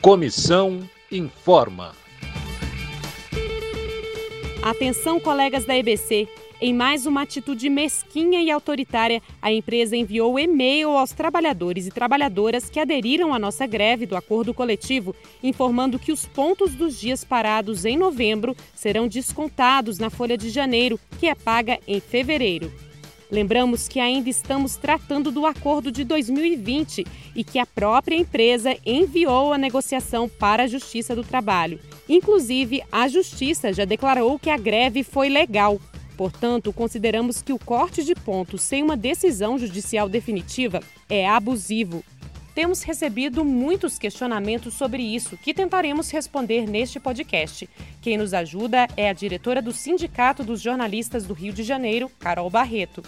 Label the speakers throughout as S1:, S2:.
S1: Comissão informa.
S2: Atenção, colegas da EBC. Em mais uma atitude mesquinha e autoritária, a empresa enviou e-mail aos trabalhadores e trabalhadoras que aderiram à nossa greve do acordo coletivo, informando que os pontos dos dias parados em novembro serão descontados na folha de janeiro, que é paga em fevereiro. Lembramos que ainda estamos tratando do acordo de 2020 e que a própria empresa enviou a negociação para a Justiça do Trabalho. Inclusive, a Justiça já declarou que a greve foi legal. Portanto, consideramos que o corte de pontos sem uma decisão judicial definitiva é abusivo. Temos recebido muitos questionamentos sobre isso que tentaremos responder neste podcast. Quem nos ajuda é a diretora do Sindicato dos Jornalistas do Rio de Janeiro, Carol Barreto.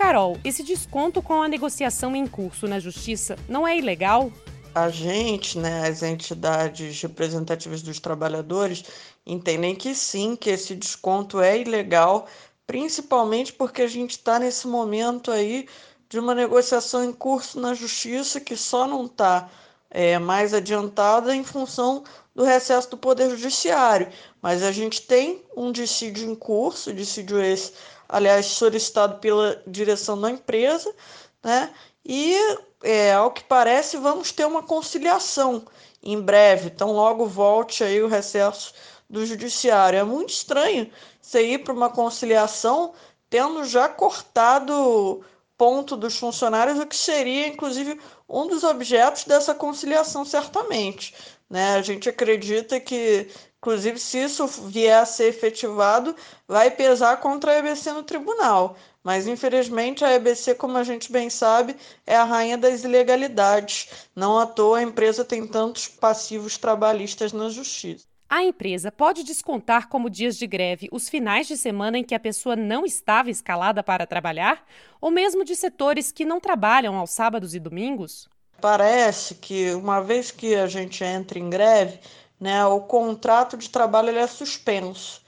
S2: Carol, esse desconto com a negociação em curso na Justiça não é ilegal?
S3: A gente, né, as entidades representativas dos trabalhadores, entendem que sim, que esse desconto é ilegal, principalmente porque a gente está nesse momento aí de uma negociação em curso na Justiça que só não está é, mais adiantada em função do recesso do Poder Judiciário. Mas a gente tem um dissídio em curso, dissídio esse aliás, solicitado pela direção da empresa, né? E, é, ao que parece, vamos ter uma conciliação em breve. Então, logo volte aí o recesso do judiciário. É muito estranho você ir para uma conciliação tendo já cortado ponto dos funcionários, o que seria, inclusive, um dos objetos dessa conciliação, certamente. Né? A gente acredita que Inclusive, se isso vier a ser efetivado, vai pesar contra a EBC no tribunal. Mas, infelizmente, a EBC, como a gente bem sabe, é a rainha das ilegalidades. Não à toa a empresa tem tantos passivos trabalhistas na justiça.
S2: A empresa pode descontar como dias de greve os finais de semana em que a pessoa não estava escalada para trabalhar? Ou mesmo de setores que não trabalham aos sábados e domingos?
S3: Parece que, uma vez que a gente entra em greve, né, o contrato de trabalho ele é suspenso.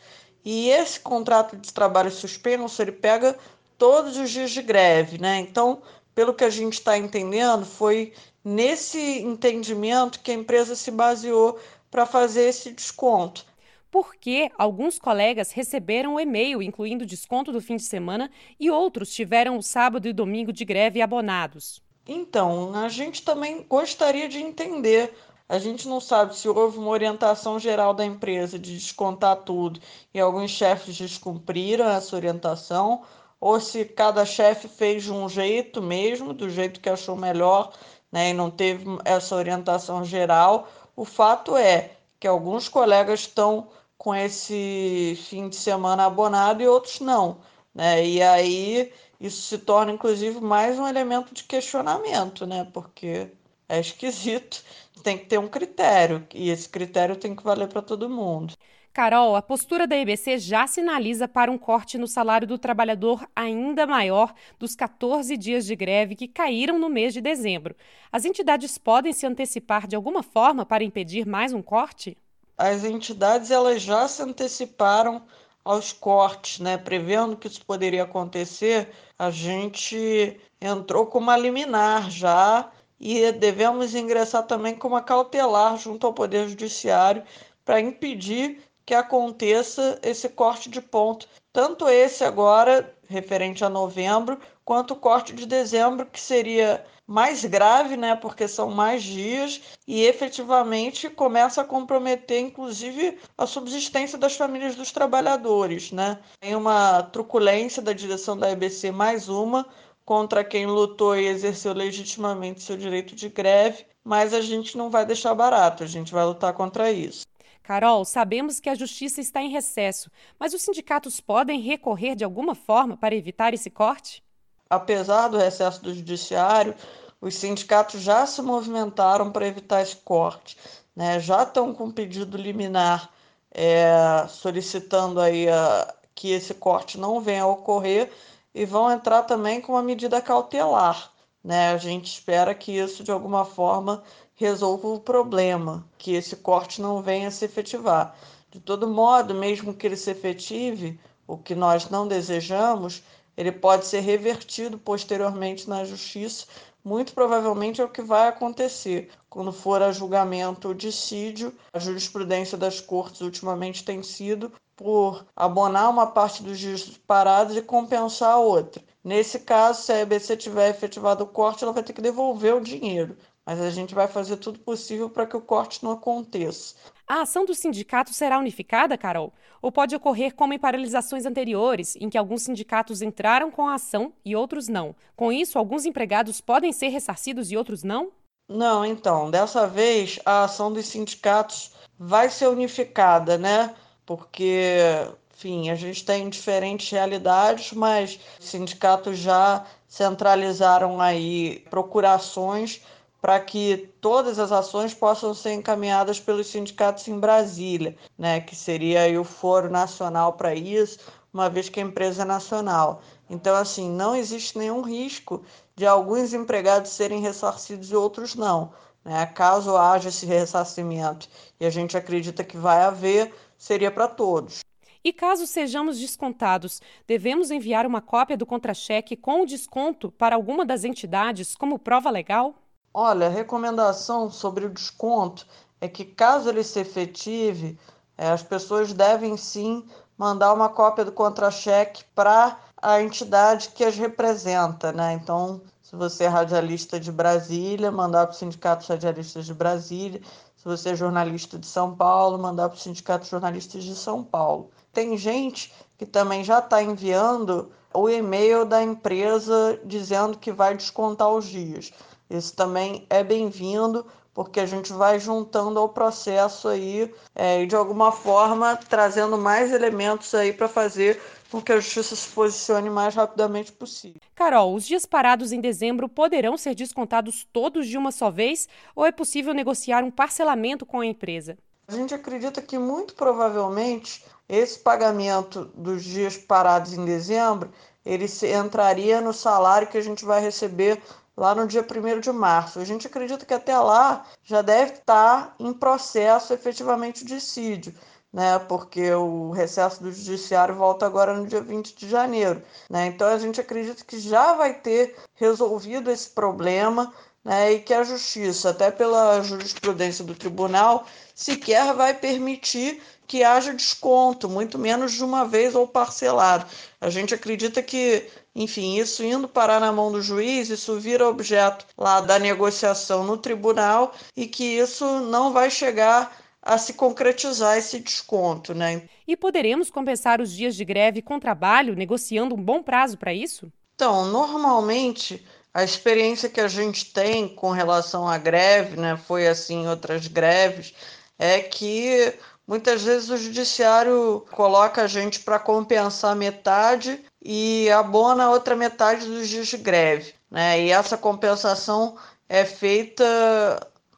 S3: E esse contrato de trabalho suspenso, ele pega todos os dias de greve, né? Então, pelo que a gente está entendendo, foi nesse entendimento que a empresa se baseou para fazer esse desconto.
S2: Porque alguns colegas receberam o e-mail incluindo desconto do fim de semana e outros tiveram o sábado e domingo de greve abonados.
S3: Então, a gente também gostaria de entender a gente não sabe se houve uma orientação geral da empresa de descontar tudo e alguns chefes descumpriram essa orientação, ou se cada chefe fez de um jeito mesmo, do jeito que achou melhor, né, e não teve essa orientação geral. O fato é que alguns colegas estão com esse fim de semana abonado e outros não. Né? E aí isso se torna, inclusive, mais um elemento de questionamento, né? Porque é esquisito. Tem que ter um critério e esse critério tem que valer para todo mundo.
S2: Carol, a postura da EBC já sinaliza para um corte no salário do trabalhador ainda maior dos 14 dias de greve que caíram no mês de dezembro. As entidades podem se antecipar de alguma forma para impedir mais um corte?
S3: As entidades elas já se anteciparam aos cortes, né? Prevendo que isso poderia acontecer, a gente entrou com uma liminar já e devemos ingressar também com uma cautelar junto ao Poder Judiciário para impedir que aconteça esse corte de ponto, tanto esse agora, referente a novembro, quanto o corte de dezembro, que seria mais grave, né, porque são mais dias e efetivamente começa a comprometer, inclusive, a subsistência das famílias dos trabalhadores, né? Tem uma truculência da direção da EBC, mais uma, contra quem lutou e exerceu legitimamente seu direito de greve, mas a gente não vai deixar barato, a gente vai lutar contra isso.
S2: Carol, sabemos que a justiça está em recesso, mas os sindicatos podem recorrer de alguma forma para evitar esse corte?
S3: Apesar do recesso do judiciário, os sindicatos já se movimentaram para evitar esse corte, né? já estão com pedido liminar é, solicitando aí a, que esse corte não venha a ocorrer e vão entrar também com uma medida cautelar. Né? A gente espera que isso, de alguma forma, resolva o problema, que esse corte não venha a se efetivar. De todo modo, mesmo que ele se efetive, o que nós não desejamos, ele pode ser revertido posteriormente na justiça. Muito provavelmente é o que vai acontecer quando for a julgamento o dissídio. A jurisprudência das cortes ultimamente tem sido por abonar uma parte dos dias parados e compensar a outra. Nesse caso, se a EBC tiver efetivado o corte, ela vai ter que devolver o dinheiro. Mas a gente vai fazer tudo possível para que o corte não aconteça.
S2: A ação do sindicato será unificada, Carol? Ou pode ocorrer como em paralisações anteriores, em que alguns sindicatos entraram com a ação e outros não? Com isso, alguns empregados podem ser ressarcidos e outros não?
S3: Não, então, dessa vez a ação dos sindicatos vai ser unificada, né? Porque, enfim, a gente tem diferentes realidades, mas os sindicatos já centralizaram aí procurações para que todas as ações possam ser encaminhadas pelos sindicatos em Brasília, né, que seria o foro nacional para isso, uma vez que a empresa é nacional. Então, assim, não existe nenhum risco de alguns empregados serem ressarcidos e outros não. Né? Caso haja esse ressarcimento, e a gente acredita que vai haver, seria para todos.
S2: E caso sejamos descontados, devemos enviar uma cópia do contra-cheque com o desconto para alguma das entidades como prova legal?
S3: Olha, a recomendação sobre o desconto é que, caso ele se efetive, é, as pessoas devem sim mandar uma cópia do contra-cheque para a entidade que as representa, né? Então, se você é radialista de Brasília, mandar para o Sindicato de Radialistas de Brasília. Se você é jornalista de São Paulo, mandar para o Sindicato de Jornalistas de São Paulo. Tem gente que também já está enviando o e-mail da empresa dizendo que vai descontar os dias. Isso também é bem-vindo, porque a gente vai juntando ao processo aí é, e de alguma forma trazendo mais elementos aí para fazer com que a justiça se posicione mais rapidamente possível.
S2: Carol, os dias parados em dezembro poderão ser descontados todos de uma só vez ou é possível negociar um parcelamento com a empresa?
S3: A gente acredita que muito provavelmente esse pagamento dos dias parados em dezembro ele entraria no salário que a gente vai receber lá no dia 1 de março. A gente acredita que até lá já deve estar em processo efetivamente o dissídio. Né, porque o recesso do judiciário volta agora no dia 20 de janeiro. Né? Então a gente acredita que já vai ter resolvido esse problema né, e que a justiça, até pela jurisprudência do tribunal, sequer vai permitir que haja desconto, muito menos de uma vez ou parcelado. A gente acredita que enfim, isso indo parar na mão do juiz, isso vira objeto lá da negociação no tribunal e que isso não vai chegar a se concretizar esse desconto, né?
S2: E poderemos compensar os dias de greve com trabalho, negociando um bom prazo para isso?
S3: Então, normalmente a experiência que a gente tem com relação à greve, né, foi assim em outras greves, é que muitas vezes o judiciário coloca a gente para compensar metade e abona a outra metade dos dias de greve. Né? E essa compensação é feita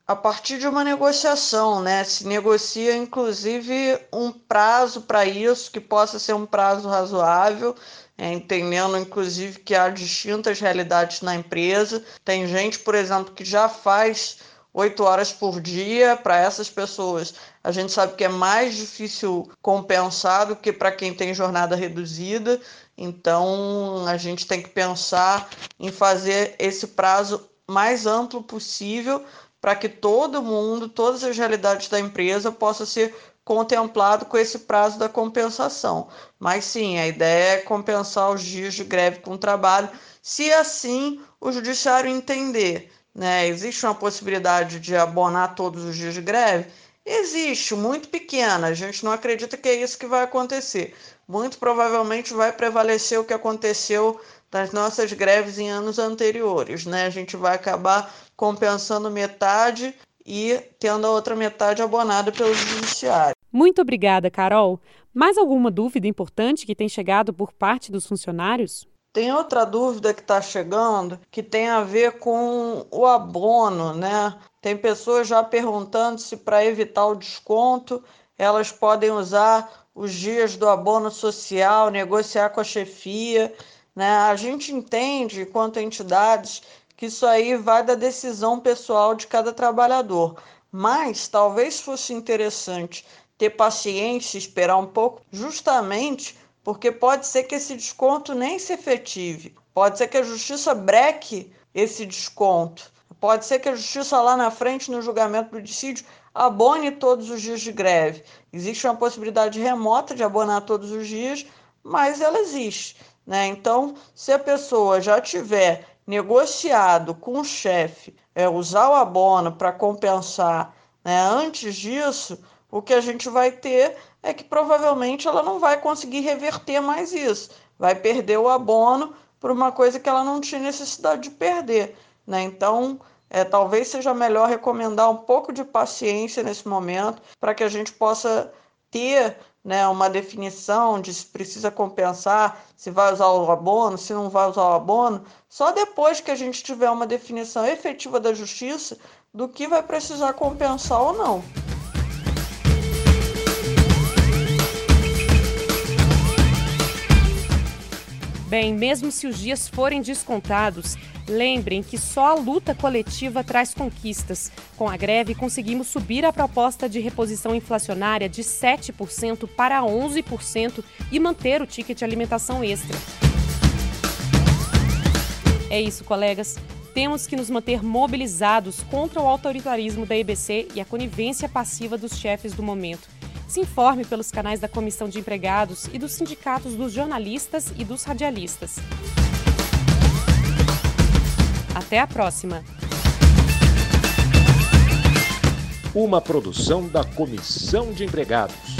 S3: a partir de uma negociação, né? Se negocia inclusive um prazo para isso que possa ser um prazo razoável, é, entendendo inclusive que há distintas realidades na empresa. Tem gente, por exemplo, que já faz oito horas por dia para essas pessoas. A gente sabe que é mais difícil compensar do que para quem tem jornada reduzida. Então, a gente tem que pensar em fazer esse prazo mais amplo possível para que todo mundo, todas as realidades da empresa possa ser contemplado com esse prazo da compensação. Mas sim, a ideia é compensar os dias de greve com trabalho, se assim o judiciário entender. Né? Existe uma possibilidade de abonar todos os dias de greve? Existe, muito pequena. A gente não acredita que é isso que vai acontecer muito provavelmente vai prevalecer o que aconteceu nas nossas greves em anos anteriores, né? A gente vai acabar compensando metade e tendo a outra metade abonada pelo judiciário.
S2: Muito obrigada, Carol. Mais alguma dúvida importante que tem chegado por parte dos funcionários?
S3: Tem outra dúvida que está chegando que tem a ver com o abono, né? Tem pessoas já perguntando se para evitar o desconto elas podem usar os dias do abono social, negociar com a chefia. Né? A gente entende, quanto entidades, que isso aí vai da decisão pessoal de cada trabalhador. Mas talvez fosse interessante ter paciência, esperar um pouco, justamente porque pode ser que esse desconto nem se efetive. Pode ser que a justiça breque esse desconto. Pode ser que a justiça lá na frente, no julgamento do dissídio, abone todos os dias de greve. Existe uma possibilidade remota de abonar todos os dias, mas ela existe. Né? Então, se a pessoa já tiver negociado com o chefe é, usar o abono para compensar né, antes disso, o que a gente vai ter é que provavelmente ela não vai conseguir reverter mais isso. Vai perder o abono por uma coisa que ela não tinha necessidade de perder. Né? Então, é, talvez seja melhor recomendar um pouco de paciência nesse momento para que a gente possa ter né, uma definição de se precisa compensar, se vai usar o abono, se não vai usar o abono, só depois que a gente tiver uma definição efetiva da justiça do que vai precisar compensar ou não.
S2: Bem, mesmo se os dias forem descontados, lembrem que só a luta coletiva traz conquistas. Com a greve, conseguimos subir a proposta de reposição inflacionária de 7% para 11% e manter o ticket alimentação extra. É isso, colegas. Temos que nos manter mobilizados contra o autoritarismo da EBC e a conivência passiva dos chefes do momento. Se informe pelos canais da Comissão de Empregados e dos sindicatos dos jornalistas e dos radialistas. Até a próxima!
S1: Uma produção da Comissão de Empregados.